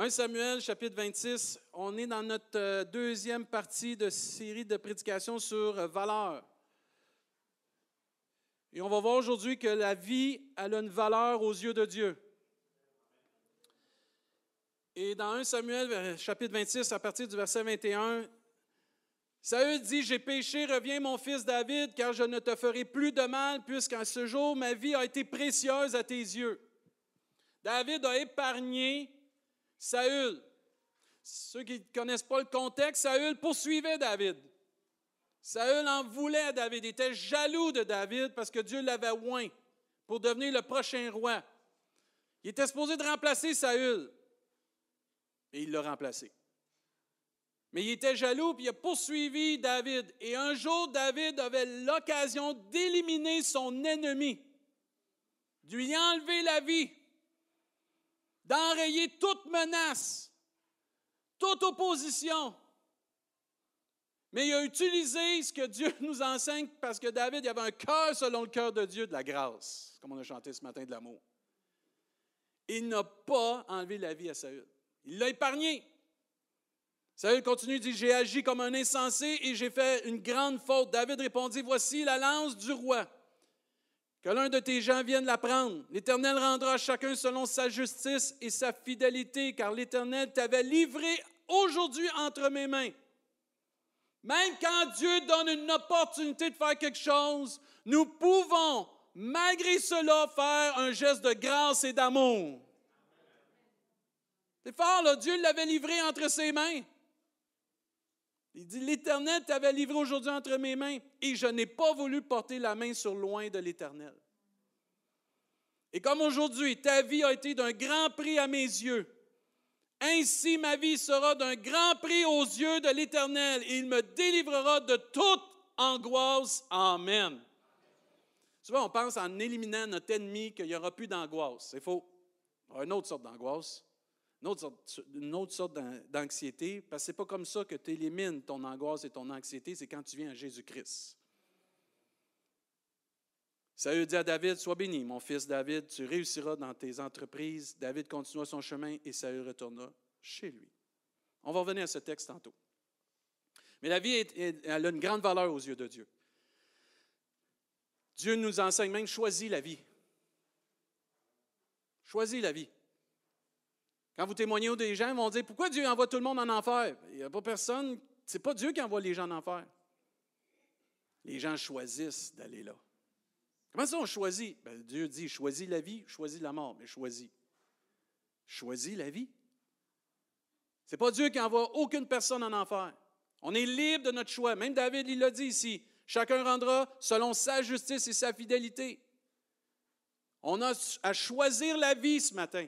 1 Samuel, chapitre 26, on est dans notre euh, deuxième partie de série de prédications sur euh, valeur. Et on va voir aujourd'hui que la vie, elle a une valeur aux yeux de Dieu. Et dans 1 Samuel, euh, chapitre 26, à partir du verset 21, Saül dit, J'ai péché, reviens mon fils David, car je ne te ferai plus de mal, puisqu'en ce jour, ma vie a été précieuse à tes yeux. David a épargné Saül. Ceux qui ne connaissent pas le contexte, Saül poursuivait David. Saül en voulait à David, il était jaloux de David parce que Dieu l'avait oint pour devenir le prochain roi. Il était supposé de remplacer Saül et il l'a remplacé. Mais il était jaloux, puis il a poursuivi David. Et un jour, David avait l'occasion d'éliminer son ennemi, de lui enlever la vie d'enrayer toute menace, toute opposition. Mais il a utilisé ce que Dieu nous enseigne parce que David avait un cœur selon le cœur de Dieu, de la grâce, comme on a chanté ce matin de l'amour. Il n'a pas enlevé la vie à Saül. Il l'a épargné. Saül continue, dit, j'ai agi comme un insensé et j'ai fait une grande faute. David répondit, voici la lance du roi. Que l'un de tes gens vienne la prendre. L'Éternel rendra à chacun selon sa justice et sa fidélité, car l'Éternel t'avait livré aujourd'hui entre mes mains. Même quand Dieu donne une opportunité de faire quelque chose, nous pouvons, malgré cela, faire un geste de grâce et d'amour. C'est fort, là. Dieu l'avait livré entre ses mains. Il dit, l'Éternel t'avait livré aujourd'hui entre mes mains et je n'ai pas voulu porter la main sur loin de l'Éternel. Et comme aujourd'hui, ta vie a été d'un grand prix à mes yeux, ainsi ma vie sera d'un grand prix aux yeux de l'Éternel et il me délivrera de toute angoisse. Amen. Souvent, on pense en éliminant notre ennemi qu'il n'y aura plus d'angoisse. C'est faux. Une autre sorte d'angoisse une autre sorte, d'anxiété, parce que ce n'est pas comme ça que tu élimines ton angoisse et ton anxiété, c'est quand tu viens à Jésus-Christ. Saül dit à David, Sois béni, mon fils David, tu réussiras dans tes entreprises. David continua son chemin et Saül retourna chez lui. On va revenir à ce texte tantôt. Mais la vie, elle a une grande valeur aux yeux de Dieu. Dieu nous enseigne même, choisis la vie. Choisis la vie. Quand vous témoignez aux des gens, ils vont dire Pourquoi Dieu envoie tout le monde en enfer? Il n'y a pas personne, c'est pas Dieu qui envoie les gens en enfer. Les gens choisissent d'aller là. Comment ça on choisit? Ben, Dieu dit Choisis la vie, choisis la mort, mais choisis. Choisis la vie. Ce n'est pas Dieu qui envoie aucune personne en enfer. On est libre de notre choix. Même David, il l'a dit ici. Chacun rendra selon sa justice et sa fidélité. On a à choisir la vie ce matin.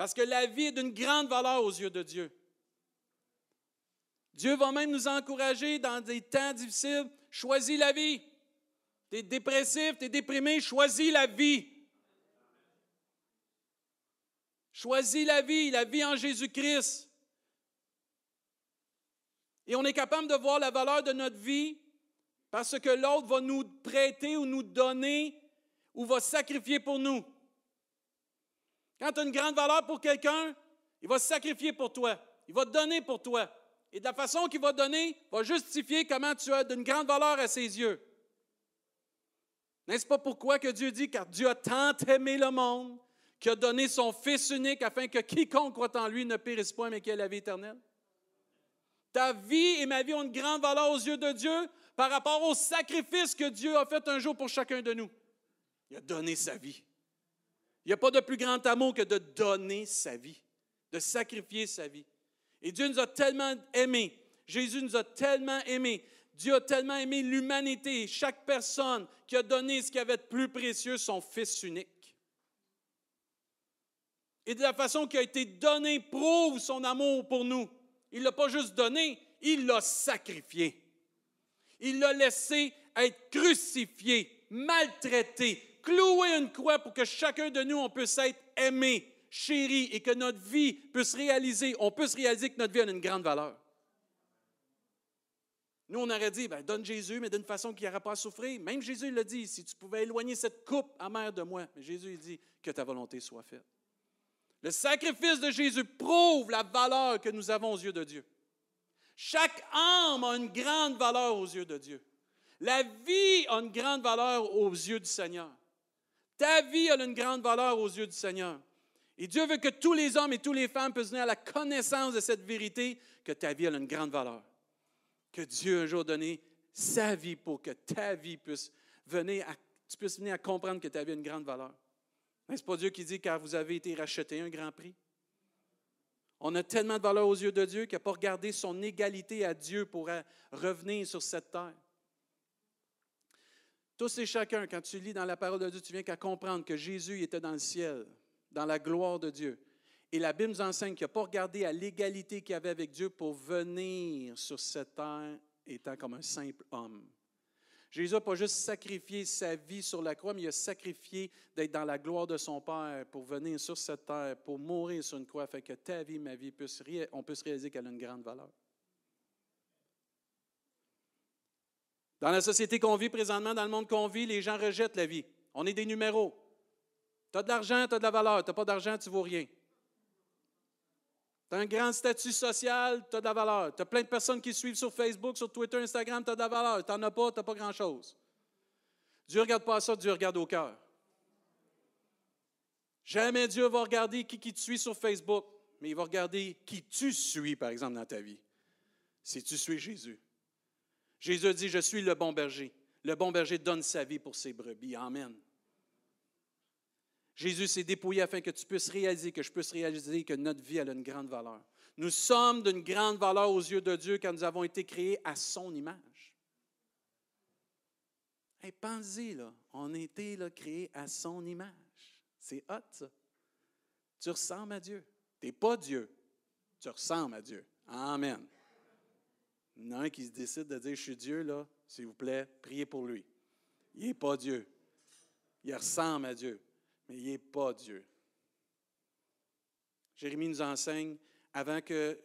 Parce que la vie est d'une grande valeur aux yeux de Dieu. Dieu va même nous encourager dans des temps difficiles. Choisis la vie. Tu es dépressif, tu es déprimé, choisis la vie. Choisis la vie, la vie en Jésus-Christ. Et on est capable de voir la valeur de notre vie parce que l'autre va nous prêter ou nous donner ou va sacrifier pour nous. Quand tu as une grande valeur pour quelqu'un, il va se sacrifier pour toi. Il va te donner pour toi. Et de la façon qu'il va donner, va justifier comment tu as d'une grande valeur à ses yeux. N'est-ce pas pourquoi que Dieu dit, car Dieu a tant aimé le monde, qu'il a donné son Fils unique afin que quiconque croit en lui ne périsse point, mais qu'il ait la vie éternelle? Ta vie et ma vie ont une grande valeur aux yeux de Dieu par rapport au sacrifice que Dieu a fait un jour pour chacun de nous. Il a donné sa vie. Il n'y a pas de plus grand amour que de donner sa vie, de sacrifier sa vie. Et Dieu nous a tellement aimés. Jésus nous a tellement aimés. Dieu a tellement aimé l'humanité, chaque personne qui a donné ce qui avait de plus précieux, son Fils unique. Et de la façon qui a été donné prouve son amour pour nous. Il ne l'a pas juste donné, il l'a sacrifié. Il l'a laissé être crucifié, maltraité, clouer une croix pour que chacun de nous, on puisse être aimé, chéri et que notre vie puisse réaliser, on puisse réaliser que notre vie a une grande valeur. Nous, on aurait dit, ben, donne Jésus, mais d'une façon qu'il n'aura pas à souffrir. Même Jésus l'a dit, si tu pouvais éloigner cette coupe amère de moi. Mais Jésus, il dit, que ta volonté soit faite. Le sacrifice de Jésus prouve la valeur que nous avons aux yeux de Dieu. Chaque âme a une grande valeur aux yeux de Dieu. La vie a une grande valeur aux yeux du Seigneur. Ta vie a une grande valeur aux yeux du Seigneur. Et Dieu veut que tous les hommes et toutes les femmes puissent venir à la connaissance de cette vérité, que ta vie a une grande valeur. Que Dieu un jour donné sa vie pour que ta vie puisse venir à, venir à comprendre que ta vie a une grande valeur. Ce pas Dieu qui dit car vous avez été racheté un grand prix. On a tellement de valeur aux yeux de Dieu qu'il n'a pas regardé son égalité à Dieu pour revenir sur cette terre. Tous et chacun, quand tu lis dans la parole de Dieu, tu viens qu'à comprendre que Jésus était dans le ciel, dans la gloire de Dieu. Et la Bible nous enseigne qu'il n'a pas regardé à l'égalité qu'il avait avec Dieu pour venir sur cette terre étant comme un simple homme. Jésus n'a pas juste sacrifié sa vie sur la croix, mais il a sacrifié d'être dans la gloire de son Père pour venir sur cette terre, pour mourir sur une croix, afin que ta vie, ma vie, on puisse réaliser qu'elle a une grande valeur. Dans la société qu'on vit présentement, dans le monde qu'on vit, les gens rejettent la vie. On est des numéros. Tu as de l'argent, tu as de la valeur. Tu n'as pas d'argent, tu ne vaux rien. Tu as un grand statut social, tu as de la valeur. Tu as plein de personnes qui suivent sur Facebook, sur Twitter, Instagram, tu as de la valeur. Tu n'en as pas, tu n'as pas grand-chose. Dieu ne regarde pas ça, Dieu regarde au cœur. Jamais Dieu va regarder qui, qui te suit sur Facebook, mais il va regarder qui tu suis, par exemple, dans ta vie. Si tu suis Jésus. Jésus dit, je suis le bon berger. Le bon berger donne sa vie pour ses brebis. Amen. Jésus s'est dépouillé afin que tu puisses réaliser, que je puisse réaliser que notre vie a une grande valeur. Nous sommes d'une grande valeur aux yeux de Dieu quand nous avons été créés à son image. Hey, pensez, là, on a été créés à son image. C'est hot, ça. Tu ressembles à Dieu. Tu n'es pas Dieu. Tu ressembles à Dieu. Amen. Il y en a un qui se décide de dire Je suis Dieu, là, s'il vous plaît, priez pour lui. Il n'est pas Dieu. Il ressemble à Dieu mais il n'est pas Dieu. Jérémie nous enseigne, avant que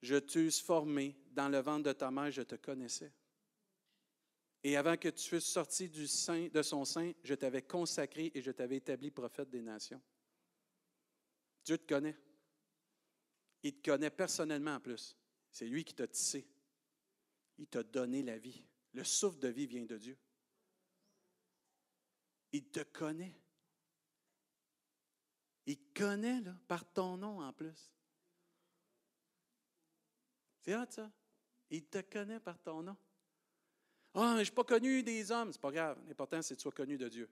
je t'eusse formé dans le ventre de ta mère, je te connaissais. Et avant que tu fusses sorti du sein, de son sein, je t'avais consacré et je t'avais établi prophète des nations. Dieu te connaît. Il te connaît personnellement en plus. C'est lui qui t'a tissé. Il t'a donné la vie. Le souffle de vie vient de Dieu. Il te connaît. Il connaît par ton nom en plus. C'est hot, ça. Il te connaît par ton nom. Ah, mais je ne suis pas connu des hommes. C'est pas grave. L'important, c'est que tu sois connu de Dieu.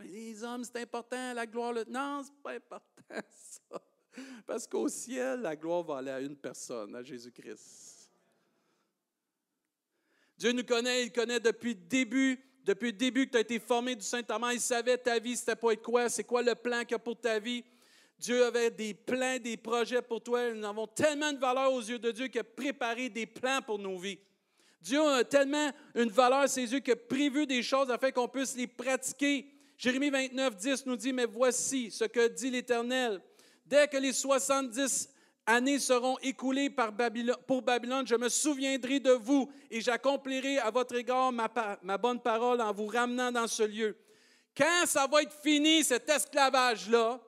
Les hommes, c'est important, la gloire. Le... Non, ce n'est pas important, ça. Parce qu'au ciel, la gloire va aller à une personne, à Jésus-Christ. Dieu nous connaît, il connaît depuis le début depuis le début que tu as été formé du Saint-Amand, il savait ta vie, c'était pas être quoi, c'est quoi le plan qu'il a pour ta vie. Dieu avait des plans, des projets pour toi. Nous avons tellement de valeur aux yeux de Dieu qu'il a préparé des plans pour nos vies. Dieu a tellement une valeur à ses yeux qu'il a prévu des choses afin qu'on puisse les pratiquer. Jérémie 29, 10 nous dit, mais voici ce que dit l'Éternel. Dès que les 70 années seront écoulées par pour Babylone, je me souviendrai de vous et j'accomplirai à votre égard ma, bonne parole en vous ramenant dans ce lieu. Quand ça va être fini, cet esclavage-là,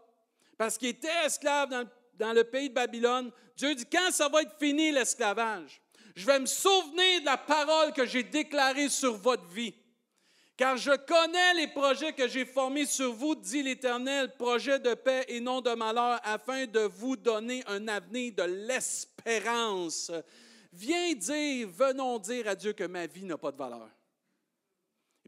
parce qu'il était esclave dans le pays de Babylone, Dieu dit, quand ça va être fini l'esclavage, je vais me souvenir de la parole que j'ai déclarée sur votre vie. Car je connais les projets que j'ai formés sur vous, dit l'Éternel, projets de paix et non de malheur, afin de vous donner un avenir de l'espérance. Viens dire, venons dire à Dieu que ma vie n'a pas de valeur.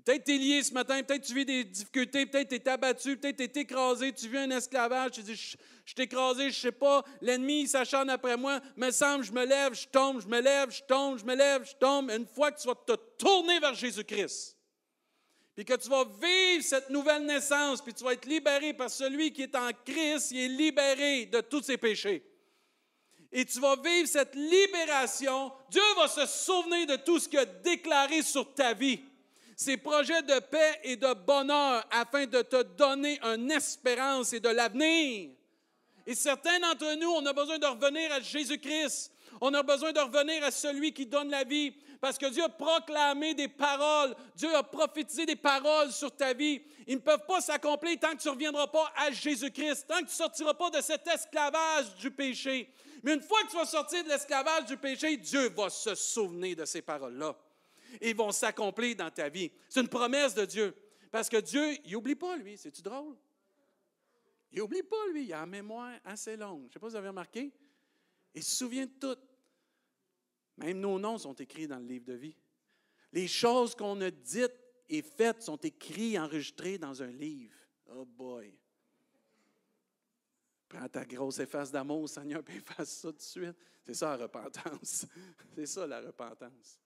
Peut-être tu es lié ce matin, peut-être tu vis des difficultés, peut-être tu es abattu, peut-être tu es écrasé, tu vis un esclavage, tu dis Je, je suis écrasé, je sais pas, l'ennemi s'acharne après moi, me semble, je me lève, je tombe, je me lève, je tombe, je me lève, je tombe. Une fois que tu vas te tourner vers Jésus-Christ, puis que tu vas vivre cette nouvelle naissance, puis tu vas être libéré par celui qui est en Christ, il est libéré de tous ses péchés. Et tu vas vivre cette libération, Dieu va se souvenir de tout ce qu'il a déclaré sur ta vie. Ses projets de paix et de bonheur afin de te donner une espérance et de l'avenir. Et certains d'entre nous, on a besoin de revenir à Jésus-Christ. On a besoin de revenir à celui qui donne la vie. Parce que Dieu a proclamé des paroles, Dieu a prophétisé des paroles sur ta vie. Ils ne peuvent pas s'accomplir tant que tu ne reviendras pas à Jésus-Christ, tant que tu ne sortiras pas de cet esclavage du péché. Mais une fois que tu vas sortir de l'esclavage du péché, Dieu va se souvenir de ces paroles-là. Et ils vont s'accomplir dans ta vie. C'est une promesse de Dieu. Parce que Dieu, il n'oublie pas, lui. C'est-tu drôle? Il n'oublie pas, lui. Il a une mémoire assez longue. Je ne sais pas si vous avez remarqué. Il se souvient de tout. Même nos noms sont écrits dans le livre de vie. Les choses qu'on a dites et faites sont écrites, enregistrées dans un livre. Oh boy! Prends ta grosse efface d'amour, Seigneur, et efface ça tout de suite. C'est ça la repentance. C'est ça la repentance.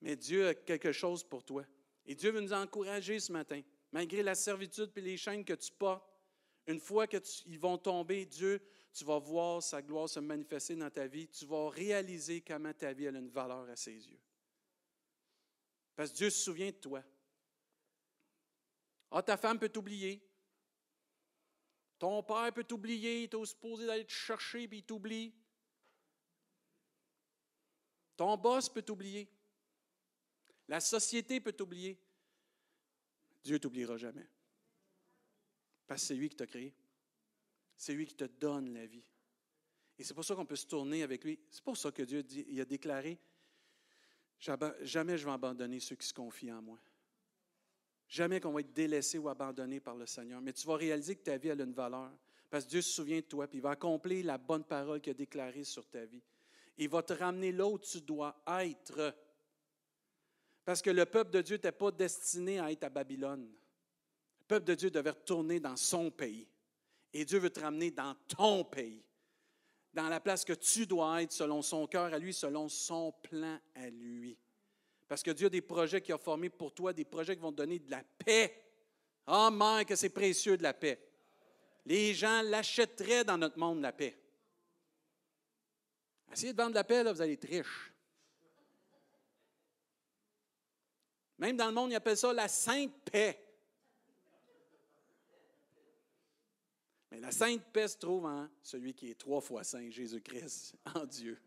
Mais Dieu a quelque chose pour toi. Et Dieu veut nous encourager ce matin, malgré la servitude et les chaînes que tu portes. Une fois qu'ils vont tomber, Dieu tu vas voir sa gloire se manifester dans ta vie, tu vas réaliser comment ta vie a une valeur à ses yeux. Parce que Dieu se souvient de toi. Ah, ta femme peut t'oublier. Ton père peut t'oublier, il est supposé d'aller te chercher, puis il t'oublie. Ton boss peut t'oublier. La société peut t'oublier. Dieu t'oubliera jamais. Parce que c'est lui qui t'a créé. C'est lui qui te donne la vie. Et c'est pour ça qu'on peut se tourner avec lui. C'est pour ça que Dieu a déclaré Jamais je vais abandonner ceux qui se confient en moi. Jamais qu'on va être délaissé ou abandonné par le Seigneur. Mais tu vas réaliser que ta vie a une valeur. Parce que Dieu se souvient de toi, puis il va accomplir la bonne parole qu'il a déclarée sur ta vie. Il va te ramener là où tu dois être. Parce que le peuple de Dieu n'était pas destiné à être à Babylone. Le peuple de Dieu devait retourner dans son pays. Et Dieu veut te ramener dans ton pays, dans la place que tu dois être selon son cœur à lui, selon son plan à lui. Parce que Dieu a des projets qu'il a formés pour toi, des projets qui vont te donner de la paix. Oh, man, que c'est précieux de la paix. Les gens l'achèteraient dans notre monde, la paix. Essayez de vendre de la paix, là, vous allez être riche. Même dans le monde, ils appellent ça la sainte paix. La sainte paix se trouve en celui qui est trois fois saint, Jésus-Christ, en Dieu.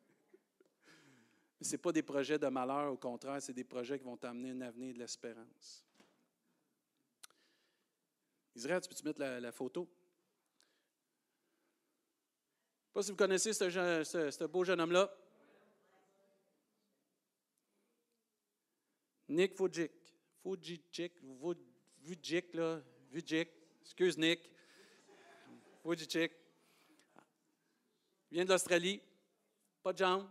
Mais ce pas des projets de malheur, au contraire, c'est des projets qui vont t'amener un avenir de l'espérance. Israël, tu peux-tu mettre la, photo? Je ne sais pas si vous connaissez ce, beau jeune homme-là. Nick Vujicic. Vujicic, Vujicic, là. Vujicic. Excuse Nick. Wojciech. Il vient d'Australie. Pas de jambes.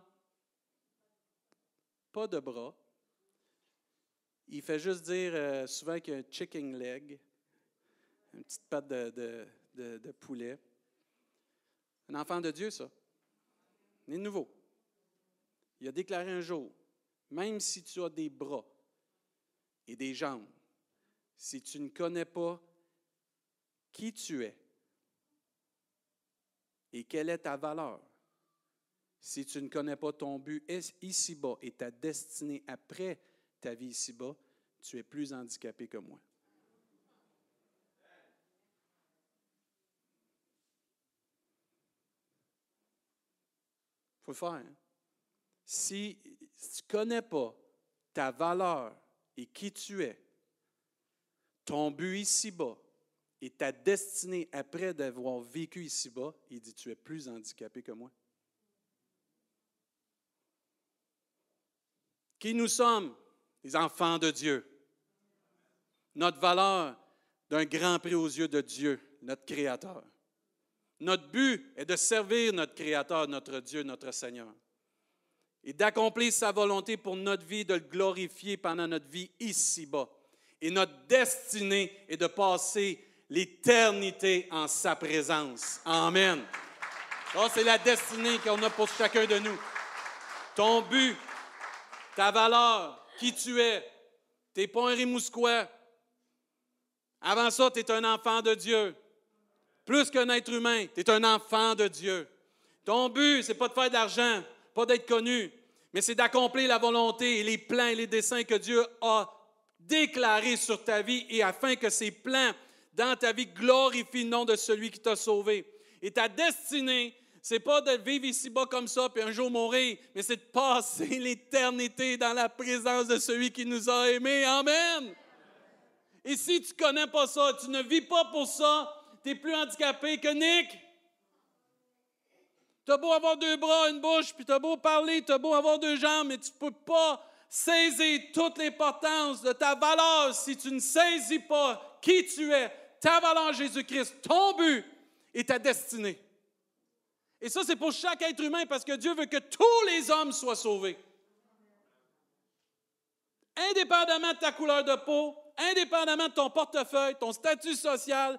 Pas de bras. Il fait juste dire euh, souvent qu'il y a un chicken leg, une petite patte de, de, poulet. Un enfant de Dieu, ça. Né de nouveau. Il a déclaré un jour, même si tu as des bras et des jambes, si tu ne connais pas qui tu es, et quelle est ta valeur? Si tu ne connais pas ton but ici-bas et ta destinée après ta vie ici-bas, tu es plus handicapé que moi. Il faut le faire. Hein? Si tu ne connais pas ta valeur et qui tu es, ton but ici-bas, et ta destinée après d'avoir vécu ici-bas, il dit, tu es plus handicapé que moi. Qui nous sommes? Les enfants de Dieu? Notre valeur d'un grand prix aux yeux de Dieu, notre Créateur. Notre but est de servir notre Créateur, notre Dieu, notre Seigneur. Et d'accomplir sa volonté pour notre vie, de le glorifier pendant notre vie ici-bas. Et notre destinée est de passer l'éternité en sa présence. Amen. C'est la destinée qu'on a pour chacun de nous. Ton but, ta valeur, qui tu es. Tu n'es pas un Rimousquois. Avant ça, tu es un enfant de Dieu. Plus qu'un être humain, tu es un enfant de Dieu. Ton but, c'est pas de faire de l'argent, pas d'être connu, mais c'est d'accomplir la volonté et les plans et les desseins que Dieu a déclarés sur ta vie et afin que ces plans dans ta vie, glorifie le nom de celui qui t'a sauvé. Et ta destinée c'est pas de vivre ici-bas comme ça, puis un jour mourir, mais c'est de passer l'éternité dans la présence de celui qui nous a aimés. Amen. Et si tu ne connais pas ça, tu ne vis pas pour ça, tu es plus handicapé que Nick. Tu as beau avoir deux bras, une bouche, puis tu as beau parler, tu as beau avoir deux jambes, mais tu ne peux pas saisir toute l'importance de ta valeur si tu ne saisis pas qui tu es, ta valeur Jésus-Christ, ton but et ta destinée. Et ça, c'est pour chaque être humain parce que Dieu veut que tous les hommes soient sauvés. Indépendamment de ta couleur de peau, indépendamment de ton portefeuille, ton statut social,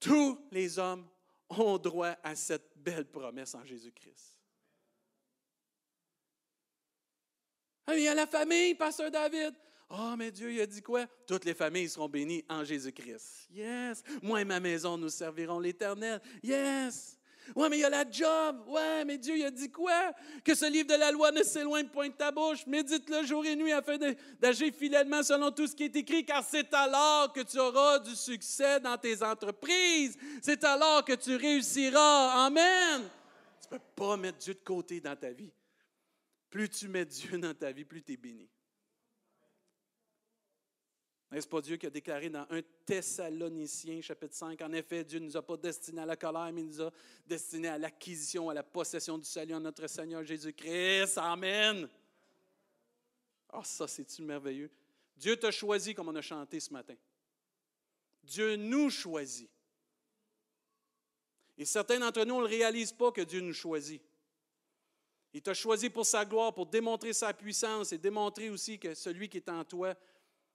tous les hommes ont droit à cette belle promesse en Jésus-Christ. Ah, il y a la famille, Pasteur David. Oh, mais Dieu, il a dit quoi? Toutes les familles seront bénies en Jésus-Christ. Yes. Moi et ma maison, nous servirons l'Éternel. Yes. Ouais, mais il y a la job. Ouais, mais Dieu, il a dit quoi? Que ce livre de la loi ne s'éloigne point de ta bouche. Médite-le jour et nuit afin d'agir fidèlement selon tout ce qui est écrit, car c'est alors que tu auras du succès dans tes entreprises. C'est alors que tu réussiras. Amen. Tu ne peux pas mettre Dieu de côté dans ta vie. Plus tu mets Dieu dans ta vie, plus tu es béni. N'est-ce pas Dieu qui a déclaré dans 1 Thessaloniciens, chapitre 5, en effet, Dieu ne nous a pas destinés à la colère, mais nous a destinés à l'acquisition, à la possession du salut en notre Seigneur Jésus-Christ. Amen. Ah, oh, ça, c'est-tu merveilleux? Dieu t'a choisi comme on a chanté ce matin. Dieu nous choisit. Et certains d'entre nous, ne réalise pas que Dieu nous choisit. Il t'a choisi pour sa gloire, pour démontrer sa puissance et démontrer aussi que celui qui est en toi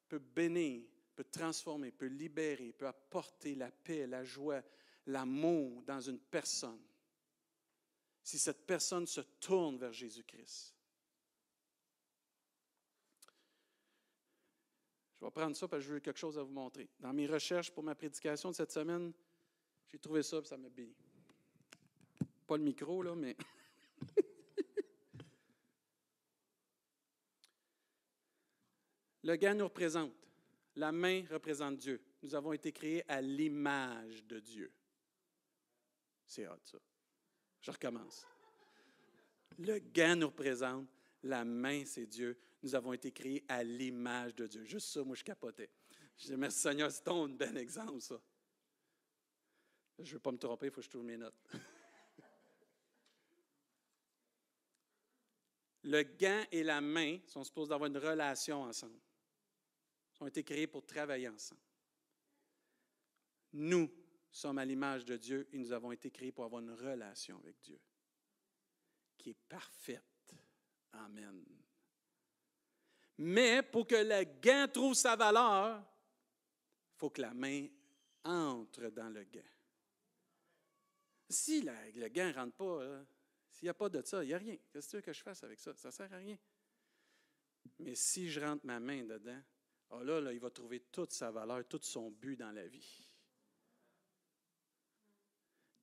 peut bénir, peut transformer, peut libérer, peut apporter la paix, la joie, l'amour dans une personne. Si cette personne se tourne vers Jésus-Christ. Je vais prendre ça parce que je veux quelque chose à vous montrer. Dans mes recherches pour ma prédication de cette semaine, j'ai trouvé ça et ça m'a béni. Pas le micro, là, mais. Le gars nous représente. La main représente Dieu. Nous avons été créés à l'image de Dieu. C'est hot, ça. Je recommence. Le gant nous représente. La main, c'est Dieu. Nous avons été créés à l'image de Dieu. Juste ça, moi, je capotais. Je dis, merci Seigneur, c'est un bel exemple, ça. Je ne veux pas me tromper, il faut que je trouve mes notes. Le gant et la main sont supposés avoir une relation ensemble ont été créés pour travailler ensemble. Nous sommes à l'image de Dieu et nous avons été créés pour avoir une relation avec Dieu qui est parfaite. Amen. Mais pour que le gain trouve sa valeur, il faut que la main entre dans le gain. Si le gain ne rentre pas, s'il n'y a pas de ça, il n'y a rien. Qu'est-ce que tu veux que je fasse avec ça? Ça ne sert à rien. Mais si je rentre ma main dedans, ah là, là, il va trouver toute sa valeur, tout son but dans la vie.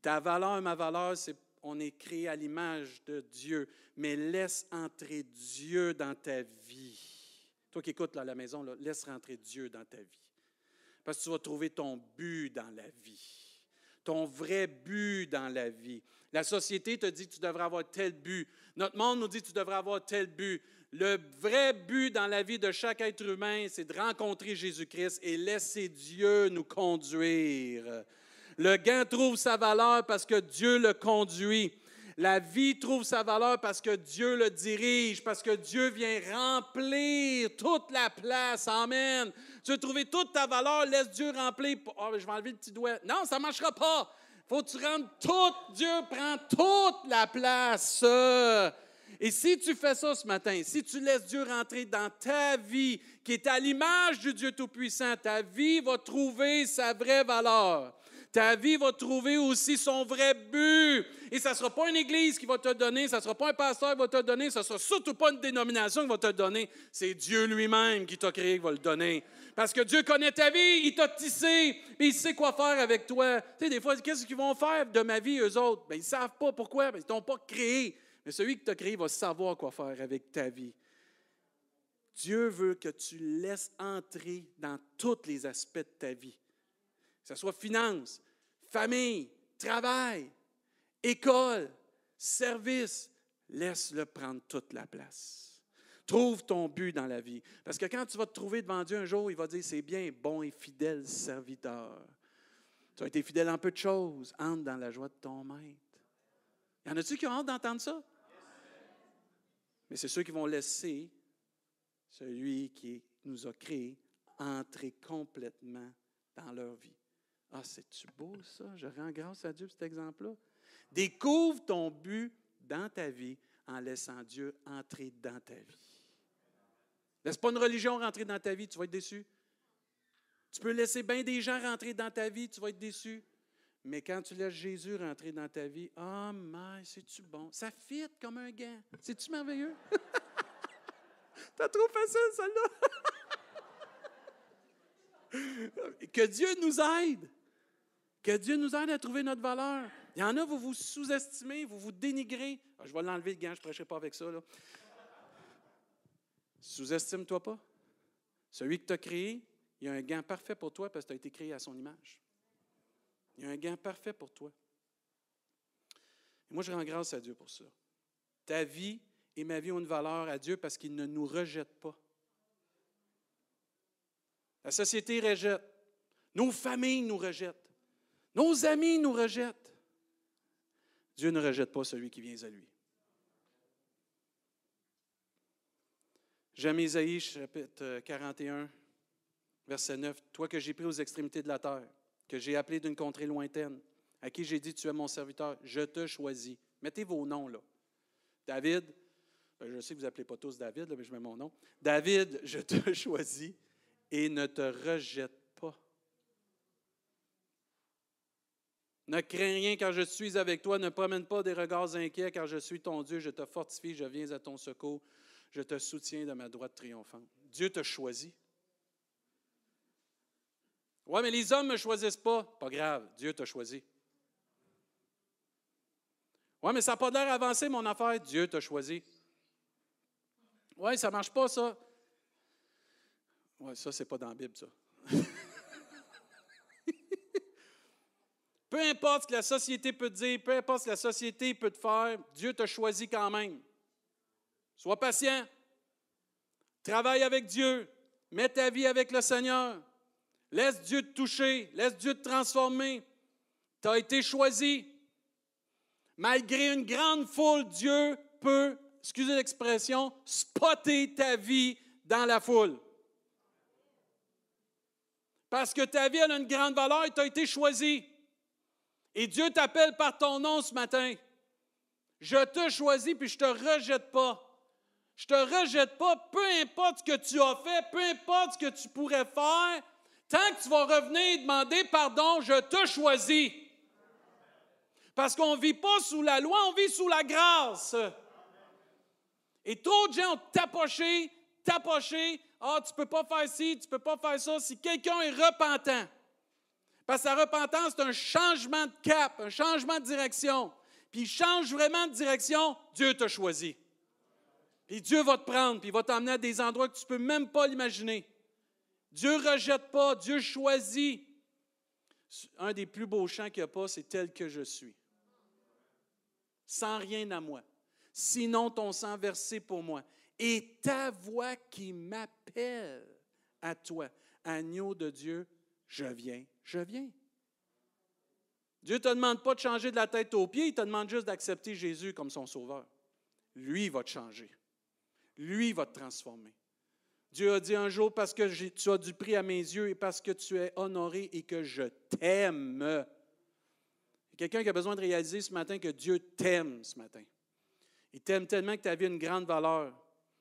Ta valeur, ma valeur, c'est on est créé à l'image de Dieu, mais laisse entrer Dieu dans ta vie. Toi qui écoutes à la maison, laisse rentrer Dieu dans ta vie. Parce que tu vas trouver ton but dans la vie, ton vrai but dans la vie. La société te dit que tu devrais avoir tel but. Notre monde nous dit que tu devrais avoir tel but. Le vrai but dans la vie de chaque être humain, c'est de rencontrer Jésus-Christ et laisser Dieu nous conduire. Le gain trouve sa valeur parce que Dieu le conduit. La vie trouve sa valeur parce que Dieu le dirige, parce que Dieu vient remplir toute la place. Amen. Tu veux trouver toute ta valeur, laisse Dieu remplir. Oh, je vais enlever le petit doigt. Non, ça ne marchera pas. faut que tu rentres tout. Dieu prend toute la place. Et si tu fais ça ce matin, si tu laisses Dieu rentrer dans ta vie, qui est à l'image du Dieu Tout-Puissant, ta vie va trouver sa vraie valeur. Ta vie va trouver aussi son vrai but. Et ça ne sera pas une église qui va te donner, ça ne sera pas un pasteur qui va te donner, ça ne sera surtout pas une dénomination qui va te donner. C'est Dieu lui-même qui t'a créé qui va le donner. Parce que Dieu connaît ta vie, il t'a tissé, il sait quoi faire avec toi. Tu sais, des fois, qu'est-ce qu'ils vont faire de ma vie, eux autres? Bien, ils ne savent pas pourquoi, ils ne t'ont pas créé. Mais celui qui t'a créé va savoir quoi faire avec ta vie. Dieu veut que tu laisses entrer dans tous les aspects de ta vie. Que ce soit finance, famille, travail, école, service, laisse-le prendre toute la place. Trouve ton but dans la vie. Parce que quand tu vas te trouver devant Dieu un jour, il va dire, c'est bien, bon et fidèle serviteur. Tu as été fidèle en peu de choses, entre dans la joie de ton maître. Y en a-tu qui ont hâte d'entendre ça? Mais c'est ceux qui vont laisser celui qui nous a créés entrer complètement dans leur vie. Ah, c'est-tu beau ça? Je rends grâce à Dieu pour cet exemple-là. Découvre ton but dans ta vie en laissant Dieu entrer dans ta vie. Laisse pas une religion rentrer dans ta vie, tu vas être déçu. Tu peux laisser bien des gens rentrer dans ta vie, tu vas être déçu. Mais quand tu laisses Jésus rentrer dans ta vie, ah, oh, mais c'est-tu bon? Ça fit comme un gant. C'est-tu merveilleux? T'as trop facile, celle-là. que Dieu nous aide. Que Dieu nous aide à trouver notre valeur. Il y en a, vous vous sous-estimez, vous vous dénigrez. Ah, je vais l'enlever le gant, je ne prêcherai pas avec ça. Sous-estime-toi pas. Celui que tu as créé, il y a un gant parfait pour toi parce que tu as été créé à son image. Il y a un gant parfait pour toi. Et moi, je rends grâce à Dieu pour ça. Ta vie et ma vie ont une valeur à Dieu parce qu'il ne nous rejette pas. La société rejette. Nos familles nous rejettent. Nos amis nous rejettent. Dieu ne rejette pas celui qui vient à lui. J'aime Isaïe, chapitre 41, verset 9. Toi que j'ai pris aux extrémités de la terre, que j'ai appelé d'une contrée lointaine, à qui j'ai dit, tu es mon serviteur, je te choisis. Mettez vos noms là. David, ben, je sais que vous n'appelez pas tous David, mais je mets mon nom. David, je te choisis et ne te rejette pas. Ne crains rien car je suis avec toi. Ne promène pas des regards inquiets car je suis ton Dieu. Je te fortifie, je viens à ton secours. Je te soutiens de ma droite triomphante. Dieu te choisit. Oui, mais les hommes ne me choisissent pas. Pas grave, Dieu t'a choisi. Oui, mais ça n'a pas l'air avancé, mon affaire. Dieu t'a choisi. Oui, ça ne marche pas, ça. Oui, ça, c'est pas dans la Bible, ça. peu importe ce que la société peut te dire, peu importe ce que la société peut te faire, Dieu t'a choisi quand même. Sois patient. Travaille avec Dieu. Mets ta vie avec le Seigneur. Laisse Dieu te toucher, laisse Dieu te transformer. Tu as été choisi. Malgré une grande foule, Dieu peut, excusez l'expression, spotter ta vie dans la foule. Parce que ta vie a une grande valeur et tu as été choisi. Et Dieu t'appelle par ton nom ce matin. Je te choisis puis je ne te rejette pas. Je ne te rejette pas, peu importe ce que tu as fait, peu importe ce que tu pourrais faire, Tant que tu vas revenir et demander pardon, je te choisis. Parce qu'on ne vit pas sous la loi, on vit sous la grâce. Et trop de gens ont tapoché, tapoché. Ah, tu ne peux pas faire ci, tu ne peux pas faire ça. Si quelqu'un est repentant, parce que la repentance, c'est un changement de cap, un changement de direction. Puis il change vraiment de direction, Dieu t'a choisi. Puis Dieu va te prendre, puis il va t'emmener à des endroits que tu ne peux même pas l'imaginer. Dieu ne rejette pas, Dieu choisit. Un des plus beaux chants qu'il n'y a pas, c'est tel que je suis. Sans rien à moi. Sinon ton sang versé pour moi. Et ta voix qui m'appelle à toi. Agneau de Dieu, je viens, je viens. Dieu ne te demande pas de changer de la tête aux pieds, il te demande juste d'accepter Jésus comme son sauveur. Lui va te changer. Lui va te transformer. Dieu a dit un jour, parce que tu as du prix à mes yeux et parce que tu es honoré et que je t'aime. Quelqu'un qui a besoin de réaliser ce matin que Dieu t'aime ce matin. Il t'aime tellement que as vu une grande valeur.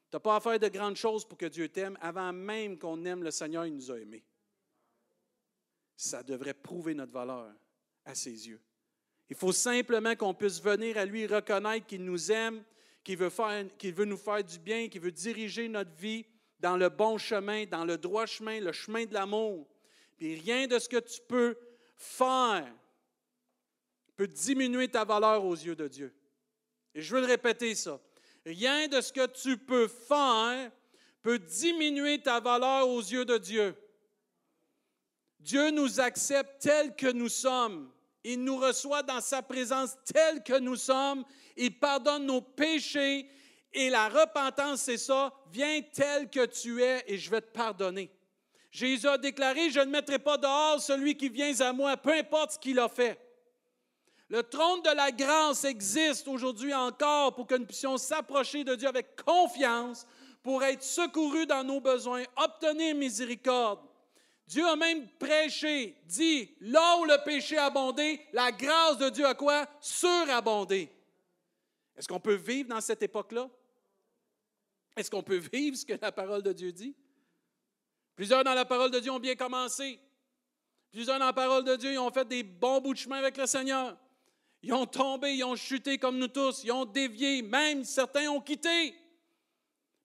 Tu n'as pas à faire de grandes choses pour que Dieu t'aime. Avant même qu'on aime le Seigneur, il nous a aimés. Ça devrait prouver notre valeur à ses yeux. Il faut simplement qu'on puisse venir à lui reconnaître qu'il nous aime, qu'il veut, qu'il veut nous faire du bien, qu'il veut diriger notre vie dans le bon chemin, dans le droit chemin, le chemin de l'amour. Puis rien de ce que tu peux faire peut diminuer ta valeur aux yeux de Dieu. Et je veux le répéter ça. Rien de ce que tu peux faire peut diminuer ta valeur aux yeux de Dieu. Dieu nous accepte tels que nous sommes Il nous reçoit dans sa présence tel que nous sommes. Il pardonne nos péchés. Et la repentance, c'est ça. Viens tel que tu es et je vais te pardonner. Jésus a déclaré, je ne mettrai pas dehors celui qui vient à moi, peu importe ce qu'il a fait. Le trône de la grâce existe aujourd'hui encore pour que nous puissions s'approcher de Dieu avec confiance, pour être secourus dans nos besoins, obtenir miséricorde. Dieu a même prêché, dit, là où le péché a la grâce de Dieu a quoi? Surabondé. Est-ce qu'on peut vivre dans cette époque-là? Est-ce qu'on peut vivre ce que la parole de Dieu dit? Plusieurs dans la parole de Dieu ont bien commencé. Plusieurs dans la parole de Dieu ont fait des bons bouts de chemin avec le Seigneur. Ils ont tombé, ils ont chuté comme nous tous, ils ont dévié, même certains ont quitté.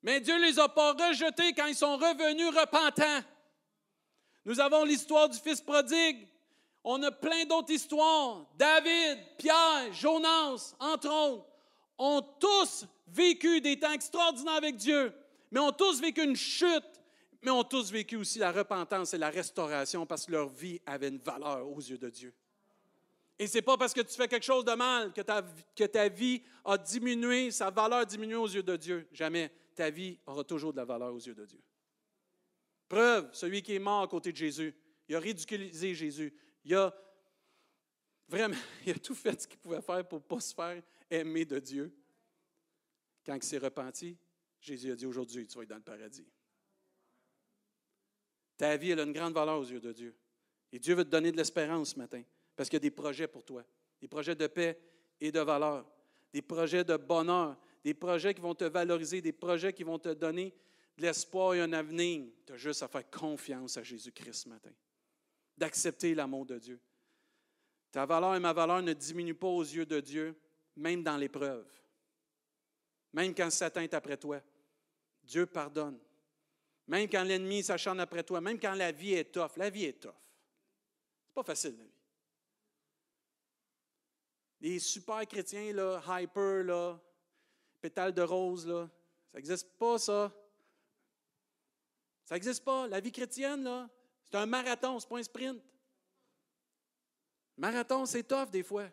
Mais Dieu ne les a pas rejetés quand ils sont revenus repentants. Nous avons l'histoire du Fils prodigue. On a plein d'autres histoires. David, Pierre, Jonas, entre autres, ont tous vécu des temps extraordinaires avec Dieu, mais ont tous vécu une chute, mais ont tous vécu aussi la repentance et la restauration parce que leur vie avait une valeur aux yeux de Dieu. Et ce n'est pas parce que tu fais quelque chose de mal que ta, vie a diminué, sa valeur diminué aux yeux de Dieu. Jamais. Ta vie aura toujours de la valeur aux yeux de Dieu. Preuve, celui qui est mort à côté de Jésus, il a ridiculisé Jésus. Il a vraiment, il a tout fait ce qu'il pouvait faire pour ne pas se faire aimer de Dieu. Quand il s'est repenti, Jésus a dit aujourd'hui, tu vas être dans le paradis. Ta vie, elle a une grande valeur aux yeux de Dieu. Et Dieu veut te donner de l'espérance ce matin. Parce qu'il y a des projets pour toi, des projets de paix et de valeur, des projets de bonheur, des projets qui vont te valoriser, des projets qui vont te donner de l'espoir et un avenir. Tu as juste à faire confiance à Jésus-Christ ce matin, d'accepter l'amour de Dieu. Ta valeur et ma valeur ne diminuent pas aux yeux de Dieu, même dans l'épreuve. Même quand Satan est après toi, Dieu pardonne. Même quand l'ennemi s'acharne après toi, même quand la vie est tough, la vie est tough. C'est pas facile, la vie. Les super chrétiens, là, hyper, là, pétales de rose, là, ça n'existe pas, ça. Ça n'existe pas. La vie chrétienne, là, c'est un marathon, c'est pas un sprint. Marathon, c'est tough des fois.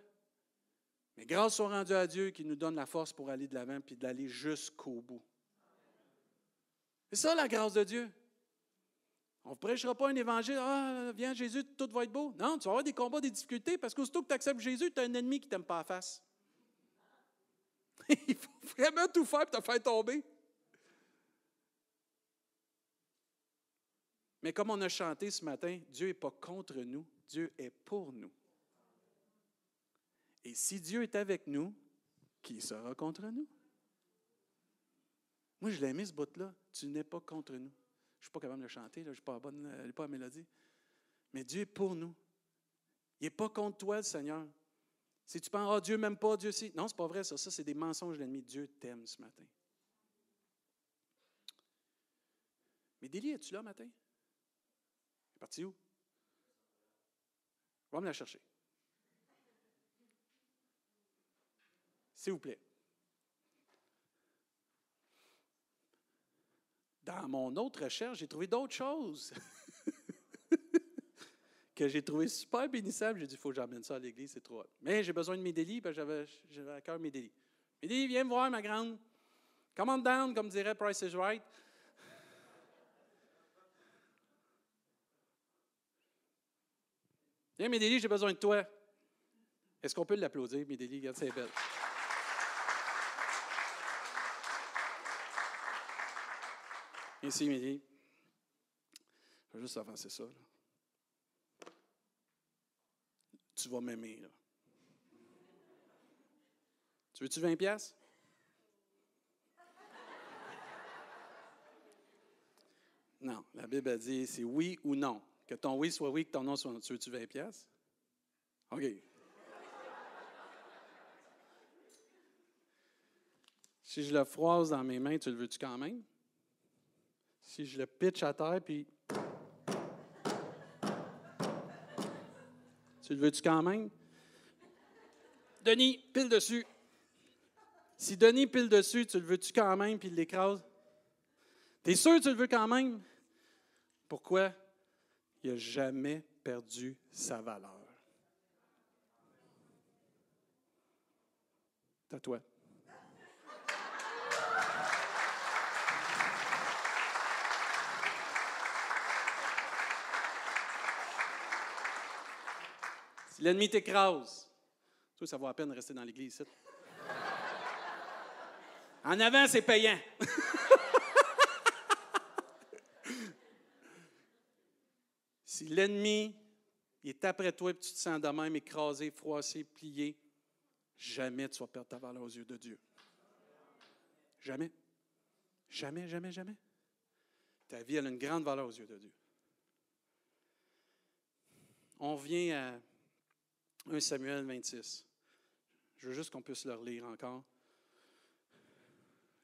Mais grâce soit rendue à Dieu qui nous donne la force pour aller de l'avant puis d'aller jusqu'au bout. C'est ça la grâce de Dieu. On ne prêchera pas un évangile, ah, viens Jésus, tout va être beau. Non, tu vas avoir des combats, des difficultés, parce qu'aussitôt que tu acceptes Jésus, tu as un ennemi qui ne t'aime pas à face. Il faut vraiment tout faire pour te faire tomber. Mais comme on a chanté ce matin, Dieu n'est pas contre nous, Dieu est pour nous. Et si Dieu est avec nous, qui sera contre nous? Moi, je l'ai mis ce bout-là. Tu n'es pas contre nous. Je ne suis pas capable de le chanter, je ne pas bonne, euh, pas à mélodie. Mais Dieu est pour nous. Il n'est pas contre toi, le Seigneur. Si tu penses, ah, Dieu m'aime pas, Dieu si. Non, ce n'est pas vrai, ça. Ça, c'est des mensonges de l'ennemi. Dieu t'aime ce matin. Mais Délie, es-tu là matin? Elle est partie où? Va me la chercher. S'il vous plaît. Dans mon autre recherche, j'ai trouvé d'autres choses que j'ai trouvé super bénissables. J'ai dit, il faut que j'emmène ça à l'église, c'est trop Mais j'ai besoin de mes délits, parce que j'avais à cœur mes délits. Viens me voir, ma grande. Come down, comme dirait Price is Right. Viens, Médélie, j'ai besoin de toi. Est-ce qu'on peut l'applaudir, Médélie? Regarde, c'est belle. Ici, Médélie. Je vais juste avancer ça. Tu vas m'aimer. Tu veux-tu 20 pièces? Non, la Bible a dit c'est oui ou non. Que ton oui soit oui, que ton non soit non. Tu veux-tu 20 pièces? OK. Si je le froise dans mes mains, tu le veux-tu quand même? Si je le pitch à terre, puis. tu le veux-tu quand même? Denis, pile dessus. Si Denis pile dessus, tu le veux-tu quand même, puis il l'écrase? T'es sûr que tu le veux quand même? Pourquoi? Il n'a jamais perdu sa valeur. À toi. Si l'ennemi t'écrase, toi, ça vaut la peine rester dans l'église. En avant, c'est payant. si l'ennemi est après toi et tu te sens de même écrasé, froissé, plié, jamais tu vas perdre ta valeur aux yeux de Dieu. Jamais. Jamais, jamais, jamais. Ta vie, elle a une grande valeur aux yeux de Dieu. On vient à 1 Samuel 26. Je veux juste qu'on puisse le relire encore.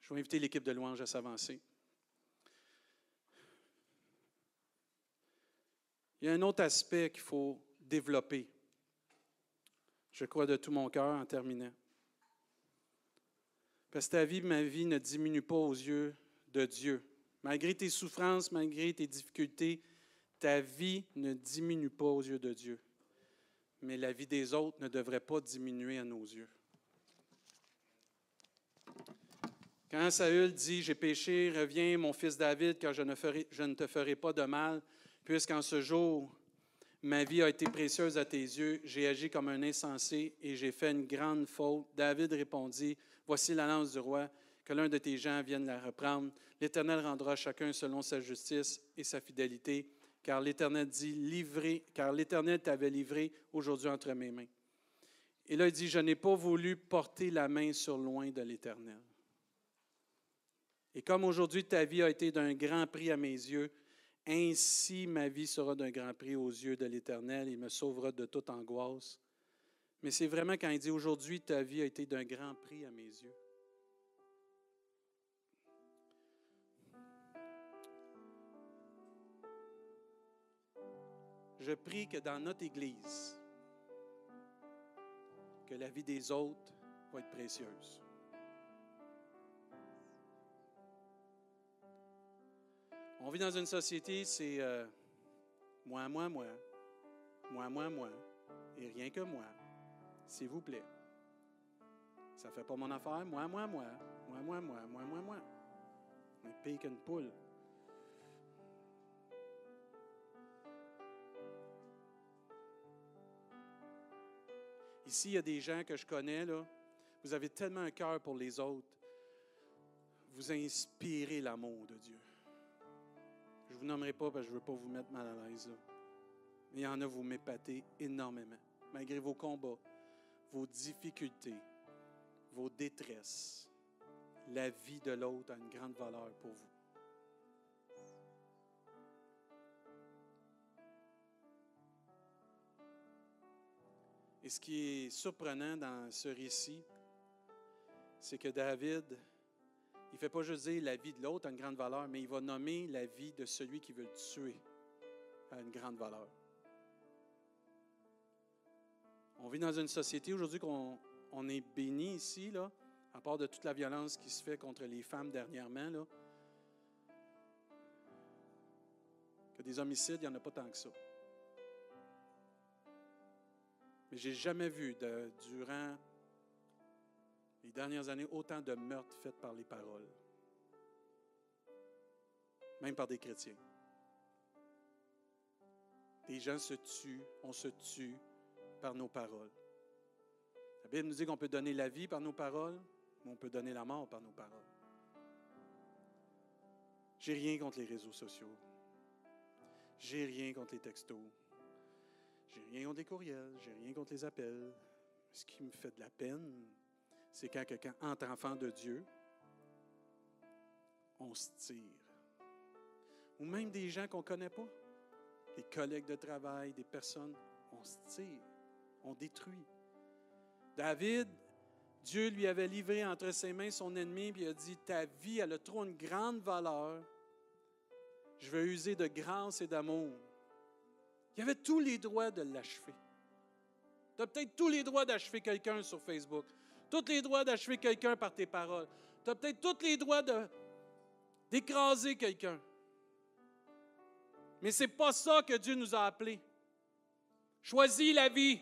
Je vais inviter l'équipe de louange à s'avancer. Il y a un autre aspect qu'il faut développer. Je crois de tout mon cœur en terminant. Parce que ta vie, ma vie, ne diminue pas aux yeux de Dieu. Malgré tes souffrances, malgré tes difficultés, ta vie ne diminue pas aux yeux de Dieu. Mais la vie des autres ne devrait pas diminuer à nos yeux. Quand Saül dit J'ai péché, reviens, mon fils David, car je ne, te ferai pas de mal, puisqu'en ce jour, ma vie a été précieuse à tes yeux, j'ai agi comme un insensé et j'ai fait une grande faute. David répondit Voici la lance du roi, que l'un de tes gens vienne la reprendre. L'Éternel rendra chacun selon sa justice et sa fidélité, car l'Éternel dit car l'Éternel t'avait livré aujourd'hui entre mes mains. Et là, il dit Je n'ai pas voulu porter la main sur loin de l'Éternel. Et comme aujourd'hui ta vie a été d'un grand prix à mes yeux, ainsi ma vie sera d'un grand prix aux yeux de l'Éternel, il me sauvera de toute angoisse. Mais c'est vraiment quand il dit aujourd'hui ta vie a été d'un grand prix à mes yeux. Je prie que dans notre Église, que la vie des autres va être précieuse. On vit dans une société, c'est euh, moi, moi, moi, moi, moi, moi, et rien que moi, s'il vous plaît. Ça ne fait pas mon affaire, moi, moi, moi, moi, moi, moi, moi, moi, moi. On est pire qu'une poule. Ici, il y a des gens que je connais. Vous avez tellement un cœur pour les autres. Vous inspirez l'amour de Dieu. Je ne vous nommerai pas parce que je ne veux pas vous mettre mal à l'aise. Mais il y en a, vous m'épatez énormément. Malgré vos combats, vos difficultés, vos détresses, la vie de l'autre a une grande valeur pour vous. Et ce qui est surprenant dans ce récit, c'est que David, il ne fait pas juste dire la vie de l'autre a une grande valeur, mais il va nommer la vie de celui qui veut le tuer à une grande valeur. On vit dans une société aujourd'hui qu'on on est béni ici, là, à part de toute la violence qui se fait contre les femmes dernièrement, là, que des homicides, il n'y en a pas tant que ça. Mais j'ai jamais vu durant les dernières années autant de meurtres faits par les paroles, même par des chrétiens. Des gens se tuent, on se tue par nos paroles. La Bible nous dit qu'on peut donner la vie par nos paroles, mais on peut donner la mort par nos paroles. J'ai rien contre les réseaux sociaux. J'ai rien contre les textos. J'ai rien contre les courriels, j'ai rien contre les appels. Ce qui me fait de la peine, c'est quand quelqu'un entre enfant de Dieu, on se tire. Ou même des gens qu'on ne connaît pas, des collègues de travail, des personnes, on se tire, on détruit. David, Dieu lui avait livré entre ses mains son ennemi, puis il a dit, ta vie, elle a trop une grande valeur. Je vais user de grâce et d'amour il avait tous les droits de l'achever. Tu as peut-être tous les droits d'achever quelqu'un sur Facebook, tous les droits d'achever quelqu'un par tes paroles. Tu as peut-être tous les droits d'écraser quelqu'un. Mais ce n'est pas ça que Dieu nous a appelés. Choisis la vie.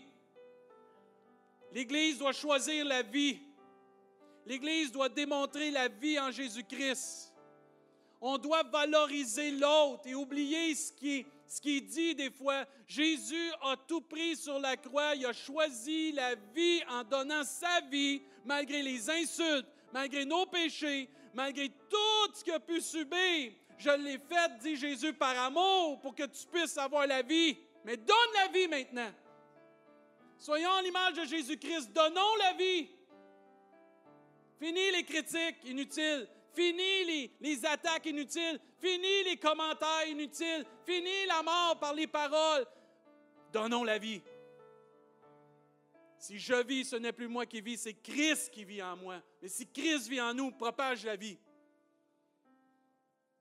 L'Église doit choisir la vie. L'Église doit démontrer la vie en Jésus-Christ. On doit valoriser l'autre et oublier ce qui, est, ce qui est dit des fois. Jésus a tout pris sur la croix. Il a choisi la vie en donnant sa vie malgré les insultes, malgré nos péchés, malgré tout ce qu'il a pu subir. Je l'ai fait, dit Jésus, par amour pour que tu puisses avoir la vie. Mais donne la vie maintenant. Soyons l'image de Jésus-Christ. Donnons la vie. Fini les critiques inutiles. Fini les, les, attaques inutiles. Fini les commentaires inutiles. Fini la mort par les paroles. Donnons la vie. Si je vis, ce n'est plus moi qui vis, c'est Christ qui vit en moi. Mais si Christ vit en nous, propage la vie.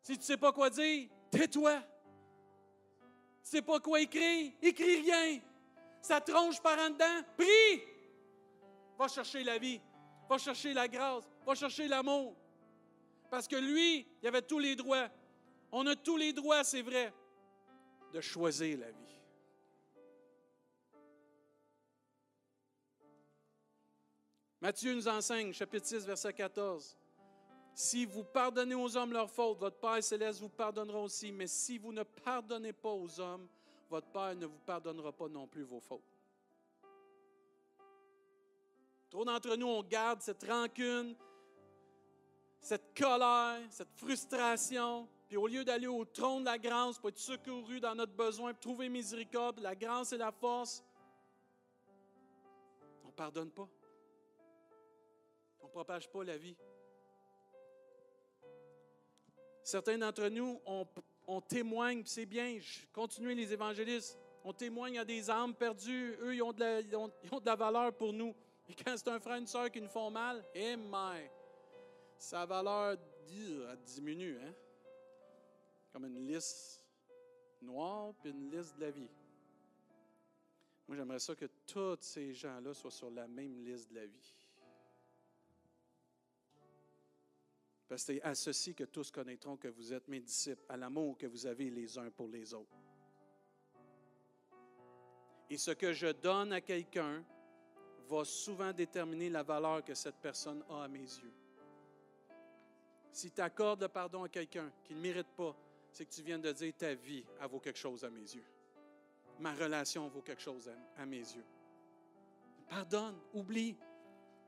Si tu ne sais pas quoi dire, tais-toi. Tu ne sais pas quoi écrire, écris rien. Ça tronche par en dedans, prie. Va chercher la vie, va chercher la grâce, va chercher l'amour. Parce que lui, il avait tous les droits. On a tous les droits, c'est vrai, de choisir la vie. Matthieu nous enseigne, chapitre 6, verset 14. Si vous pardonnez aux hommes leurs fautes, votre Père céleste vous pardonnera aussi. Mais si vous ne pardonnez pas aux hommes, votre Père ne vous pardonnera pas non plus vos fautes. Trop d'entre nous, on garde cette rancune, cette colère, cette frustration. Puis au lieu d'aller au trône de la grâce pour être secouru dans notre besoin, pour trouver miséricorde, la grâce et la force, on ne pardonne pas. On ne propage pas la vie. Certains d'entre nous, on, témoigne, c'est bien, continuez les évangélistes, on témoigne à des âmes perdues, eux, ils ont de la, valeur pour nous. Et quand c'est un frère, une soeur qui nous font mal, eh my, sa valeur diminue, hein? Comme une liste noire puis une liste de la vie. Moi, j'aimerais ça que tous ces gens-là soient sur la même liste de la vie. Parce que c'est à ceci que tous connaîtront que vous êtes mes disciples, à l'amour que vous avez les uns pour les autres. Et ce que je donne à quelqu'un va souvent déterminer la valeur que cette personne a à mes yeux. Si tu accordes le pardon à quelqu'un qui ne mérite pas, c'est que tu viens de dire ta vie, elle vaut quelque chose à mes yeux. Ma relation vaut quelque chose à, mes yeux. Pardonne, oublie,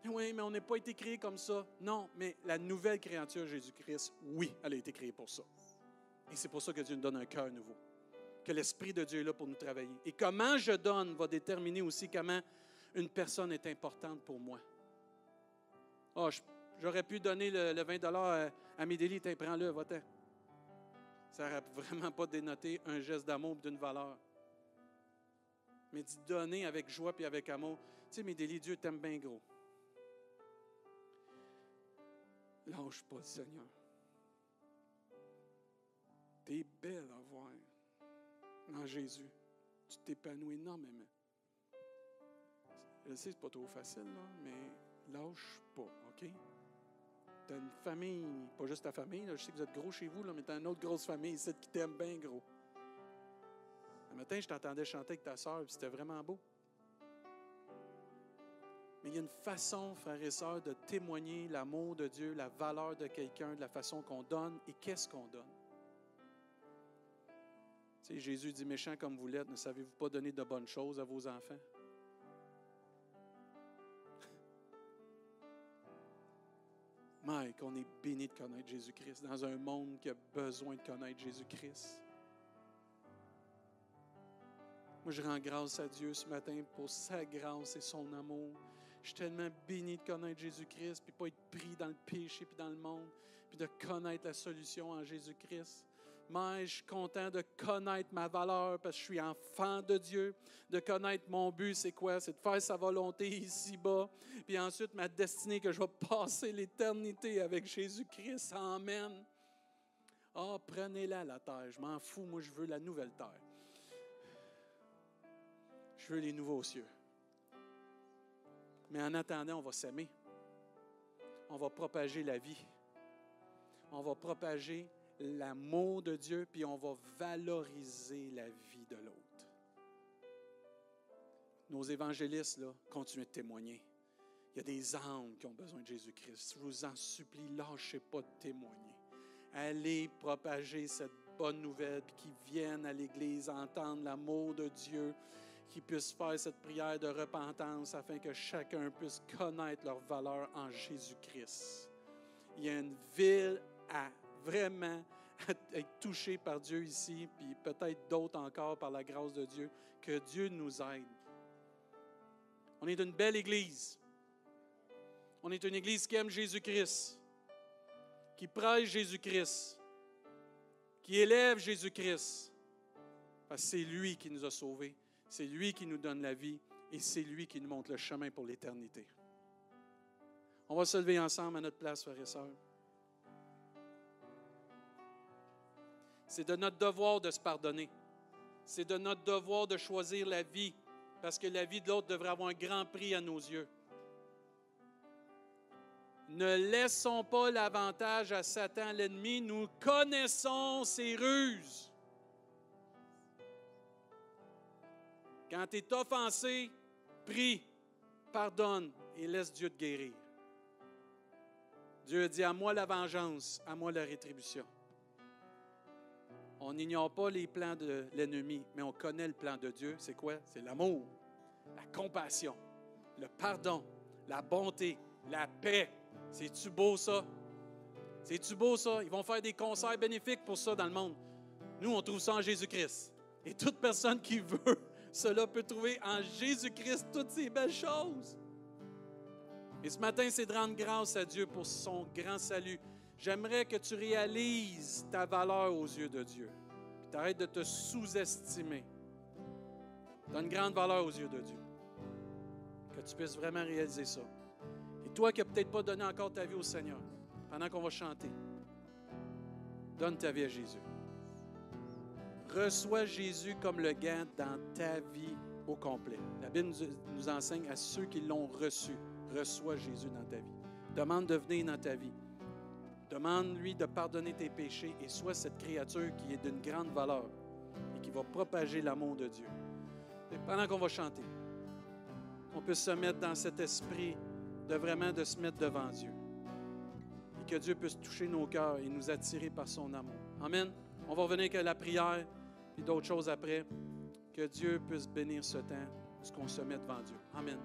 oui, mais on n'a pas été créé comme ça. Non, mais la nouvelle créature Jésus-Christ, oui, elle a été créée pour ça. Et c'est pour ça que Dieu nous donne un cœur nouveau. Que l'Esprit de Dieu est là pour nous travailler. Et comment je donne va déterminer aussi comment une personne est importante pour moi. Oh, j'aurais pu donner le, 20 à, à Médélie, prends-le, va-t'en. Ça n'aurait vraiment pas dénoté un geste d'amour d'une valeur. Mais d'y donner avec joie et avec amour. Tu sais, Médélie, Dieu t'aime bien gros. Lâche pas, Seigneur. Tu es belle à voir en Jésus. Tu t'épanouis énormément. Je sais, c'est pas trop facile, là, mais lâche pas, OK? Tu as une famille, pas juste ta famille, je sais que vous êtes gros chez vous, mais tu as une autre grosse famille ici qui t'aime bien gros. Un matin, je t'entendais chanter avec ta soeur, c'était vraiment beau. Mais il y a une façon, frères et sœurs, de témoigner l'amour de Dieu, la valeur de quelqu'un, de la façon qu'on donne et qu'est-ce qu'on donne. Tu sais, Jésus dit, méchant comme vous l'êtes, ne savez-vous pas donner de bonnes choses à vos enfants? Mike, on est béni de connaître Jésus-Christ dans un monde qui a besoin de connaître Jésus-Christ. Moi, je rends grâce à Dieu ce matin pour sa grâce et son amour. Je suis tellement béni de connaître Jésus-Christ, puis pas être pris dans le péché, puis dans le monde, puis de connaître la solution en Jésus-Christ. Mais je suis content de connaître ma valeur parce que je suis enfant de Dieu, de connaître mon but, c'est quoi? C'est de faire sa volonté ici-bas, puis ensuite ma destinée que je vais passer l'éternité avec Jésus-Christ. Amen. Ah, prenez-la la terre. Je m'en fous, moi je veux la nouvelle terre. Je veux les nouveaux cieux. Mais en attendant, on va s'aimer. On va propager la vie. On va propager l'amour de Dieu, puis on va valoriser la vie de l'autre. Nos évangélistes, là, continuent de témoigner. Il y a des âmes qui ont besoin de Jésus-Christ. Je vous en supplie, lâchez pas de témoigner. Allez propager cette bonne nouvelle, puis qu'ils viennent à l'Église entendre l'amour de Dieu, qu'ils puissent faire cette prière de repentance afin que chacun puisse connaître leur valeur en Jésus-Christ. Il y a une ville à vraiment être touchée par Dieu ici, puis peut-être d'autres encore par la grâce de Dieu. Que Dieu nous aide. On est une belle Église. On est une Église qui aime Jésus-Christ, qui prêche Jésus-Christ, qui élève Jésus-Christ. Parce que c'est lui qui nous a sauvés, c'est lui qui nous donne la vie et c'est lui qui nous montre le chemin pour l'éternité. On va se lever ensemble à notre place, frères et sœurs. C'est de notre devoir de se pardonner. C'est de notre devoir de choisir la vie, parce que la vie de l'autre devrait avoir un grand prix à nos yeux. Ne laissons pas l'avantage à Satan, l'ennemi. Nous connaissons ses ruses. Quand tu es offensé, prie, pardonne et laisse Dieu te guérir. Dieu dit à moi la vengeance, à moi la rétribution. On n'ignore pas les plans de l'ennemi, mais on connaît le plan de Dieu. C'est quoi? C'est l'amour, la compassion, le pardon, la bonté, la paix. C'est-tu beau ça? C'est-tu beau ça? Ils vont faire des concerts bénéfiques pour ça dans le monde. Nous, on trouve ça en Jésus-Christ. Et toute personne qui veut cela peut trouver en Jésus-Christ toutes ces belles choses. Et ce matin, c'est de rendre grâce à Dieu pour son grand salut. J'aimerais que tu réalises ta valeur aux yeux de Dieu. Puis t'arrêtes de te sous-estimer. Tu une grande valeur aux yeux de Dieu. Que tu puisses vraiment réaliser ça. Et toi qui n'as peut-être pas donné encore ta vie au Seigneur, pendant qu'on va chanter, donne ta vie à Jésus. Reçois Jésus comme le gain dans ta vie au complet. La Bible nous enseigne à ceux qui l'ont reçu, reçois Jésus dans ta vie. Demande de venir dans ta vie. Demande-lui de pardonner tes péchés et sois cette créature qui est d'une grande valeur et qui va propager l'amour de Dieu. Et pendant qu'on va chanter, on peut se mettre dans cet esprit de vraiment de se mettre devant Dieu. Et que Dieu puisse toucher nos cœurs et nous attirer par son amour. Amen. On va revenir avec la prière et d'autres choses après. Que Dieu puisse bénir ce temps, ce qu'on se met devant Dieu. Amen.